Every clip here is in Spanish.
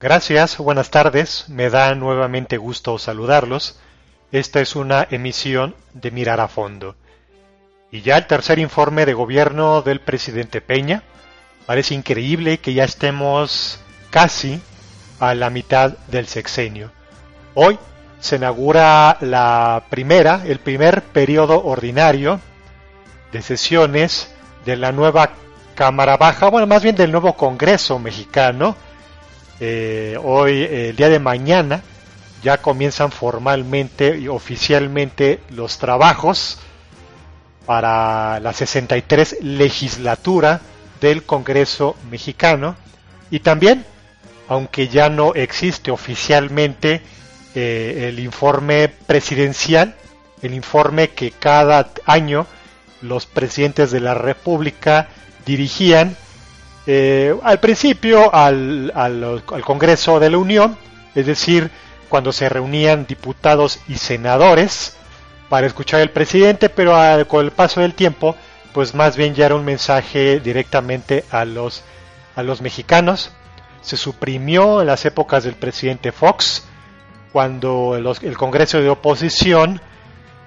Gracias, buenas tardes. Me da nuevamente gusto saludarlos. Esta es una emisión de Mirar a Fondo. Y ya el tercer informe de gobierno del presidente Peña. Parece increíble que ya estemos casi a la mitad del sexenio. Hoy se inaugura la primera, el primer periodo ordinario de sesiones de la nueva Cámara Baja, bueno, más bien del nuevo Congreso mexicano, eh, hoy, el día de mañana, ya comienzan formalmente y oficialmente los trabajos para la 63 legislatura del Congreso mexicano. Y también, aunque ya no existe oficialmente eh, el informe presidencial, el informe que cada año los presidentes de la República dirigían eh, al principio al, al, Congreso de la Unión, es decir, cuando se reunían diputados y senadores para escuchar al presidente, pero con el paso del tiempo, pues más bien ya era un mensaje directamente a los, a los mexicanos. Se suprimió en las épocas del presidente Fox, cuando el Congreso de oposición,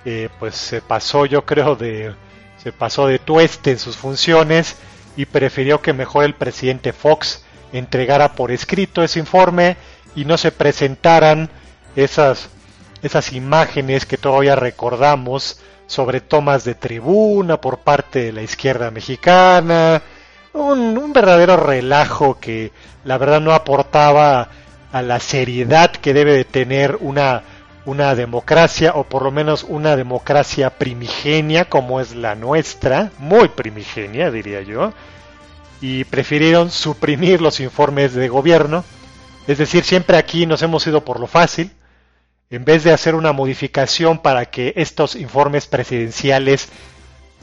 eh, pues se pasó, yo creo, de, se pasó de tueste en sus funciones y prefirió que mejor el presidente Fox entregara por escrito ese informe y no se presentaran esas, esas imágenes que todavía recordamos sobre tomas de tribuna por parte de la izquierda mexicana, un, un verdadero relajo que la verdad no aportaba a la seriedad que debe de tener una, una democracia, o por lo menos una democracia primigenia como es la nuestra, muy primigenia diría yo, y prefirieron suprimir los informes de gobierno, es decir, siempre aquí nos hemos ido por lo fácil, en vez de hacer una modificación para que estos informes presidenciales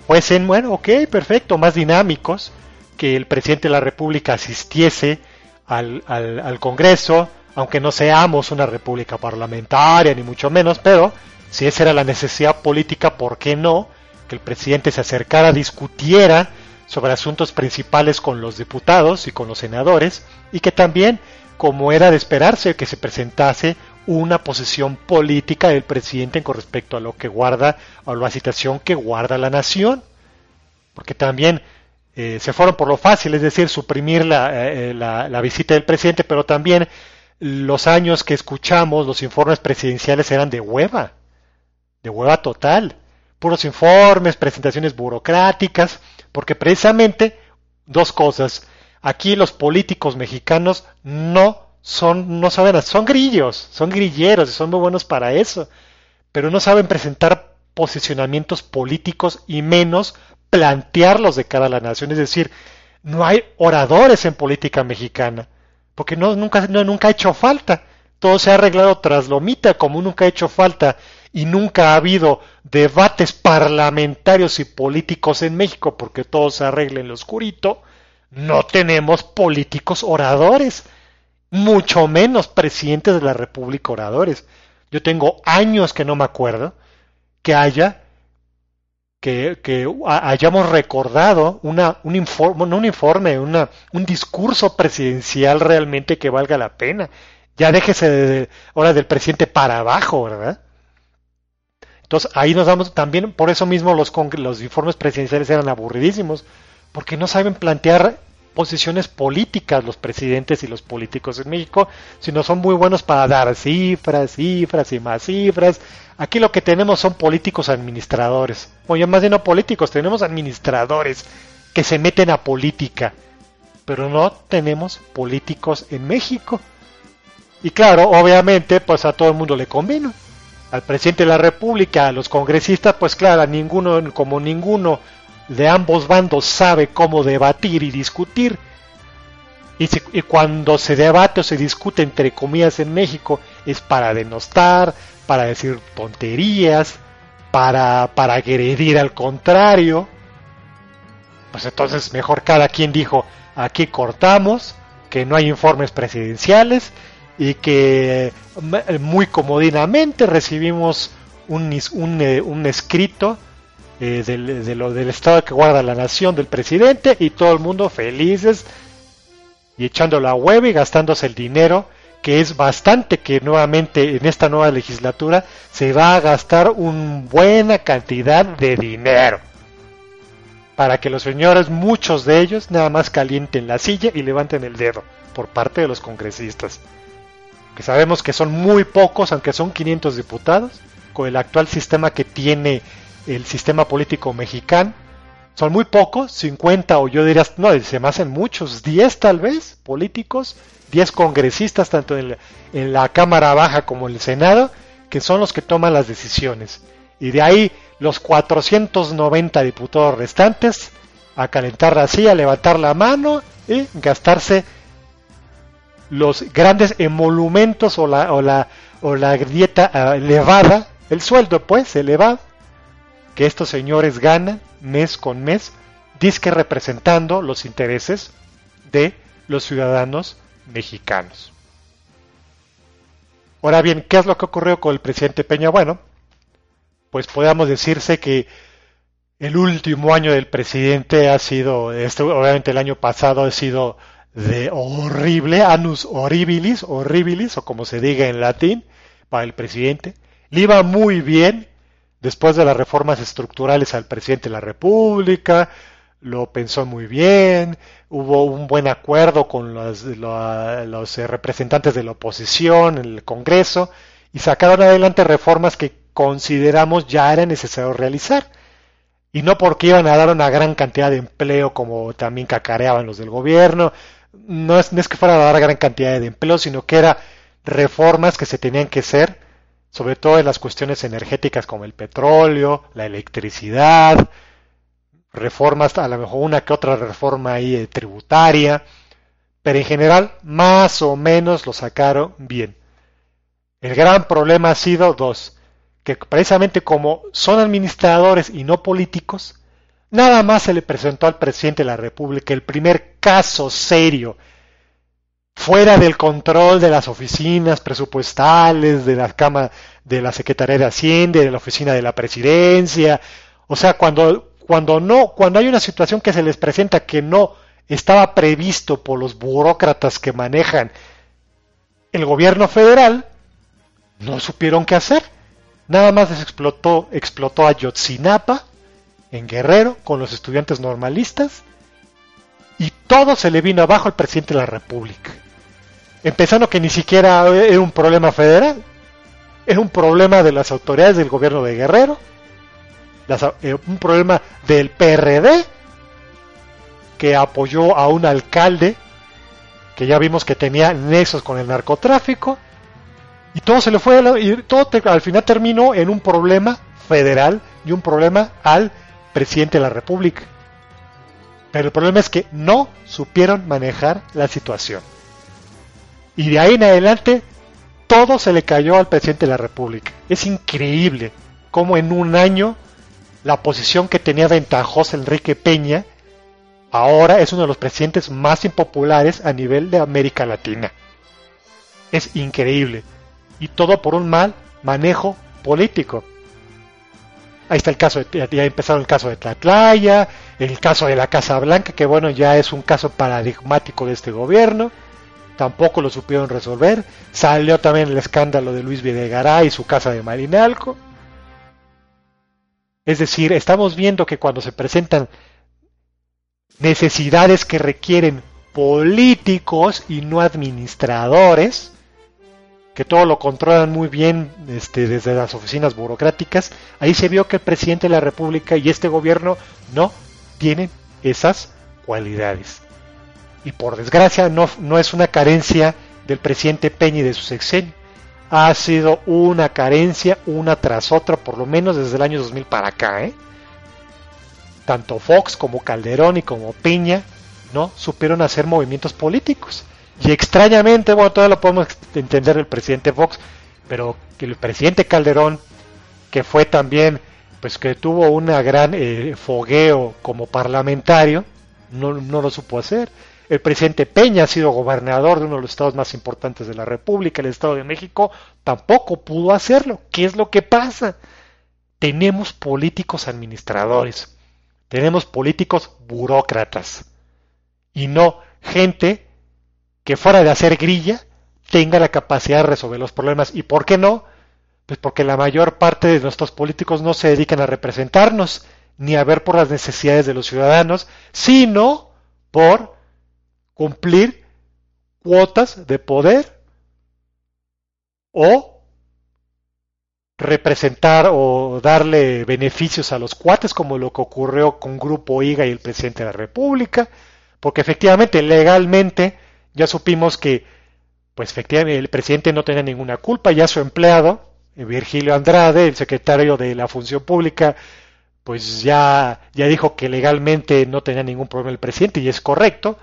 fuesen, bueno, ok, perfecto, más dinámicos, que el presidente de la República asistiese al, al, al Congreso, aunque no seamos una república parlamentaria, ni mucho menos, pero si esa era la necesidad política, ¿por qué no? Que el presidente se acercara, discutiera sobre asuntos principales con los diputados y con los senadores, y que también, como era de esperarse, que se presentase una posición política del presidente con respecto a lo que guarda, o la situación que guarda la nación. Porque también eh, se fueron por lo fácil, es decir, suprimir la, eh, la visita del presidente, pero también los años que escuchamos los informes presidenciales eran de hueva, de hueva total, puros informes, presentaciones burocráticas, porque precisamente dos cosas, aquí los políticos mexicanos no son, no saben, son grillos, son grilleros y son muy buenos para eso, pero no saben presentar posicionamientos políticos y menos plantearlos de cara a la nación, es decir, no hay oradores en política mexicana porque no, nunca, no, nunca ha hecho falta. Todo se ha arreglado tras lomita, como nunca ha hecho falta y nunca ha habido debates parlamentarios y políticos en México, porque todo se arregla en lo oscurito. No tenemos políticos oradores, mucho menos presidentes de la República oradores. Yo tengo años que no me acuerdo que haya que, hayamos recordado una, un informe, un informe, una, un discurso presidencial realmente que valga la pena. Ya déjese de, ahora del presidente para abajo, ¿verdad? Entonces ahí nos damos también, por eso mismo los, los informes presidenciales eran aburridísimos, porque no saben plantear posiciones políticas los presidentes y los políticos en México, sino son muy buenos para dar cifras, cifras y más cifras, Aquí lo que tenemos son políticos administradores. Oye, más de no políticos, tenemos administradores que se meten a política. Pero no tenemos políticos en México. Y claro, obviamente, pues a todo el mundo le convino. Al presidente de la República, a los congresistas, pues claro, ninguno, como ninguno de ambos bandos sabe cómo debatir y discutir, Y, cuando se debate o se discute entre comillas en México es para denostar, para decir tonterías, para, para agredir al contrario. Pues entonces mejor cada quien dijo, aquí cortamos, que no hay informes presidenciales y que muy comodinamente recibimos un, un, eh, un escrito eh, del, de lo, del estado que guarda la nación del presidente y todo el mundo felices y echando la hueva y gastándose el dinero que es bastante que nuevamente en esta nueva legislatura se va a gastar una buena cantidad de dinero para que los señores, muchos de ellos, nada más calienten la silla y levanten el dedo por parte de los congresistas. Que sabemos que son muy pocos, aunque son 500 diputados, con el actual sistema que tiene el sistema político mexicano. Son muy pocos, 50 o yo diría, no, se me hacen muchos, 10 tal vez, políticos, 10 congresistas, tanto en la, Cámara Baja como en el Senado, que son los que toman las decisiones. Y de ahí los 490 diputados restantes a calentar la silla, levantar la mano y gastarse los grandes emolumentos o la, o la, o la dieta ah, elevada, el sueldo pues elevado, que estos señores ganan mes con mes, disque representando los intereses de los ciudadanos mexicanos. Ahora bien, ¿qué es lo que ocurrió con el presidente Peña? Bueno, pues podemos decirse que el último año del presidente ha sido, este, obviamente el año pasado ha sido de horrible, anus horribilis, horribilis, o como se diga en latín, para el presidente. Le iba muy bien después de las reformas estructurales al presidente de la República, lo pensó muy bien, hubo un buen acuerdo con los, los, representantes de la oposición en el Congreso y sacaron adelante reformas que consideramos ya era necesario realizar. Y no porque iban a dar una gran cantidad de empleo como también cacareaban los del gobierno, no es, no es que fuera a dar gran cantidad de empleo, sino que eran reformas que se tenían que hacer, sobre todo en las cuestiones energéticas como el petróleo, la electricidad, reformas, a lo mejor una que otra reforma ahí eh, tributaria, pero en general más o menos lo sacaron bien. El gran problema ha sido dos, que precisamente como son administradores y no políticos, nada más se le presentó al presidente de la República el primer caso serio fuera del control de las oficinas presupuestales, de la Cámara, de la Secretaría de Hacienda, de la Oficina de la Presidencia. O sea, cuando, cuando no, cuando hay una situación que se les presenta que no estaba previsto por los burócratas que manejan el gobierno federal, no supieron qué hacer. Nada más les explotó, explotó a Yotzinapa, en Guerrero, con los estudiantes normalistas, y todo se le vino abajo al presidente de la República. Empezando que ni siquiera era un problema federal, es un problema de las autoridades del gobierno de Guerrero, eh, un problema del PRD, que apoyó a un alcalde que ya vimos que tenía nexos con el narcotráfico, y todo se le fue, y todo al final terminó en un problema federal y un problema al presidente de la República. Pero el problema es que no supieron manejar la situación. Y de ahí en adelante todo se le cayó al presidente de la República. Es increíble cómo en un año la posición que tenía ventajosa Enrique Peña ahora es uno de los presidentes más impopulares a nivel de América Latina. Es increíble y todo por un mal manejo político. Ahí está el caso, de, ya empezaron el caso de Tlatlaya, el caso de la Casa Blanca, que bueno, ya es un caso paradigmático de este gobierno. Tampoco lo supieron resolver. Salió también el escándalo de Luis Videgaray y su casa de Marinalco. Es decir, estamos viendo que cuando se presentan necesidades que requieren políticos y no administradores, que todo lo controlan muy bien este, desde las oficinas burocráticas, ahí se vio que el presidente de la República y este gobierno no tienen esas cualidades. Y por desgracia no, no es una carencia del presidente Peña y de su sexenio, ha sido una carencia una tras otra, por lo menos desde el año 2000 para acá. ¿eh? Tanto Fox como Calderón y como Peña no supieron hacer movimientos políticos. Y extrañamente, bueno, todavía lo podemos entender el presidente Fox, pero que el presidente Calderón, que fue también, pues que tuvo una gran eh, fogueo como parlamentario, no, no lo supo hacer. El presidente Peña ha sido gobernador de uno de los estados más importantes de la República, el Estado de México, tampoco pudo hacerlo. ¿Qué es lo que pasa? Tenemos políticos administradores, tenemos políticos burócratas y no gente que fuera de hacer grilla tenga la capacidad de resolver los problemas. ¿Y por qué no? Pues porque la mayor parte de nuestros políticos no se dedican a representarnos ni a ver por las necesidades de los ciudadanos, sino por cumplir cuotas de poder o representar o darle beneficios a los cuates como lo que ocurrió con Grupo IGA y el presidente de la República, porque efectivamente legalmente ya supimos que pues efectivamente el presidente no tenía ninguna culpa, ya su empleado, Virgilio Andrade, el secretario de la Función Pública, pues ya, ya dijo que legalmente no tenía ningún problema el presidente y es correcto,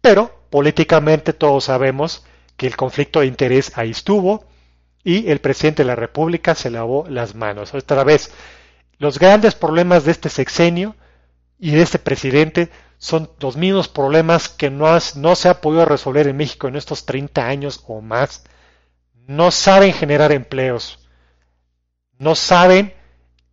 pero políticamente todos sabemos que el conflicto de interés ahí estuvo y el presidente de la República se lavó las manos. Otra vez, los grandes problemas de este sexenio y de este presidente son los mismos problemas que no, no se ha podido resolver en México en estos 30 años o más. No saben generar empleos, no saben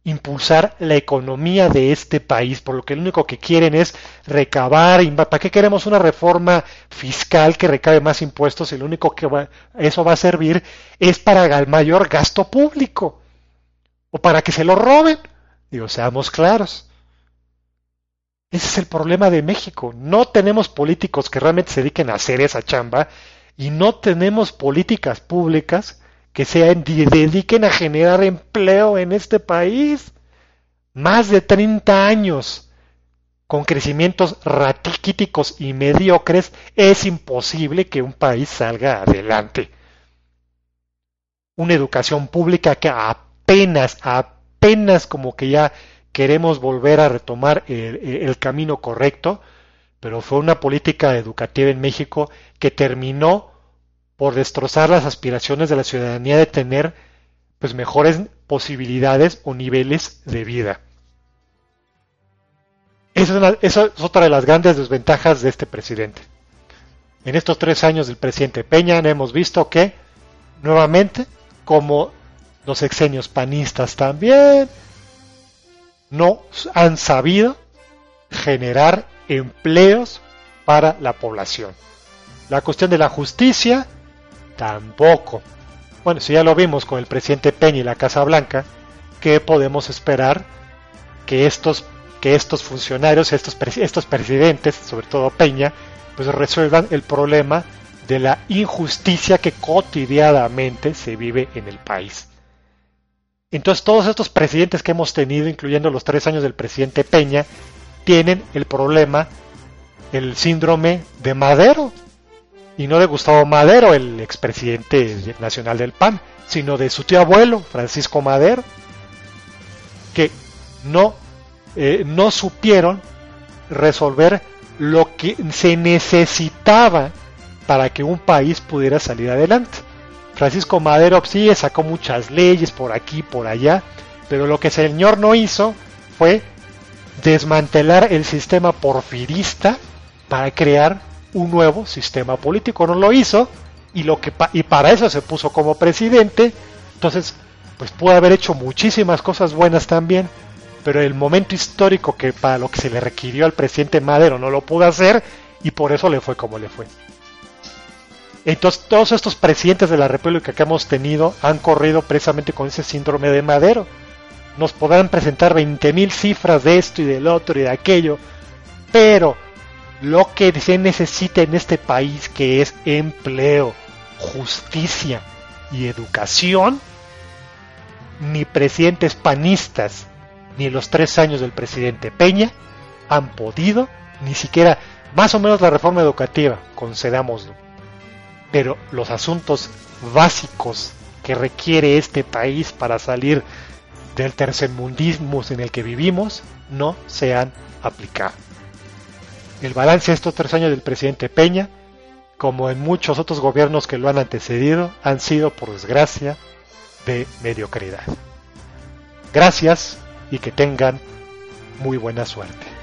impulsar la economía de este país, por lo que lo único que quieren es recabar. ¿Para qué queremos una reforma fiscal que recabe más impuestos y lo único que eso va a servir es para el mayor gasto público? ¿O para que se lo roben? Digo, seamos claros. Ese es el problema de México. No tenemos políticos que realmente se dediquen a hacer esa chamba y no tenemos políticas públicas que se dediquen a generar empleo en este país. Más de 30 años con crecimientos ratíquiticos y mediocres, es imposible que un país salga adelante. Una educación pública que apenas, apenas como que ya queremos volver a retomar el, camino correcto, pero fue una política educativa en México que terminó por destrozar las aspiraciones de la ciudadanía de tener pues mejores posibilidades o niveles de vida. Esa es, esa es, otra de las grandes desventajas de este presidente. En estos tres años del presidente Peña hemos visto que, nuevamente, como los exenios panistas también, no han sabido generar empleos para la población. La cuestión de la justicia, tampoco. Bueno, si ya lo vimos con el presidente Peña y la Casa Blanca, ¿qué podemos esperar que estos, que estos funcionarios, estos, estos presidentes, sobre todo Peña, pues resuelvan el problema de la injusticia que cotidianamente se vive en el país? Entonces todos estos presidentes que hemos tenido, incluyendo los tres años del presidente Peña, tienen el problema, el síndrome de Madero. Y no de Gustavo Madero, el expresidente nacional del PAN, sino de su tío abuelo, Francisco Madero, que no, eh, no supieron resolver lo que se necesitaba para que un país pudiera salir adelante. Francisco Madero sí sacó muchas leyes por aquí, por allá, pero lo que el señor no hizo fue desmantelar el sistema porfirista para crear un nuevo sistema político. No lo hizo y, lo que, y para eso se puso como presidente. Entonces, pues pudo haber hecho muchísimas cosas buenas también, pero el momento histórico que para lo que se le requirió al presidente Madero no lo pudo hacer y por eso le fue como le fue. Entonces todos estos presidentes de la República que hemos tenido han corrido precisamente con ese síndrome de Madero. Nos podrán presentar 20.000 cifras de esto y del otro y de aquello, pero lo que se necesita en este país que es empleo, justicia y educación, ni presidentes panistas ni los tres años del presidente Peña han podido, ni siquiera más o menos la reforma educativa, concedámoslo pero los asuntos básicos que requiere este país para salir del tercermundismo en el que vivimos no se han aplicado. El balance de estos tres años del presidente Peña, como en muchos otros gobiernos que lo han antecedido, han sido, por desgracia, de mediocridad. Gracias y que tengan muy buena suerte.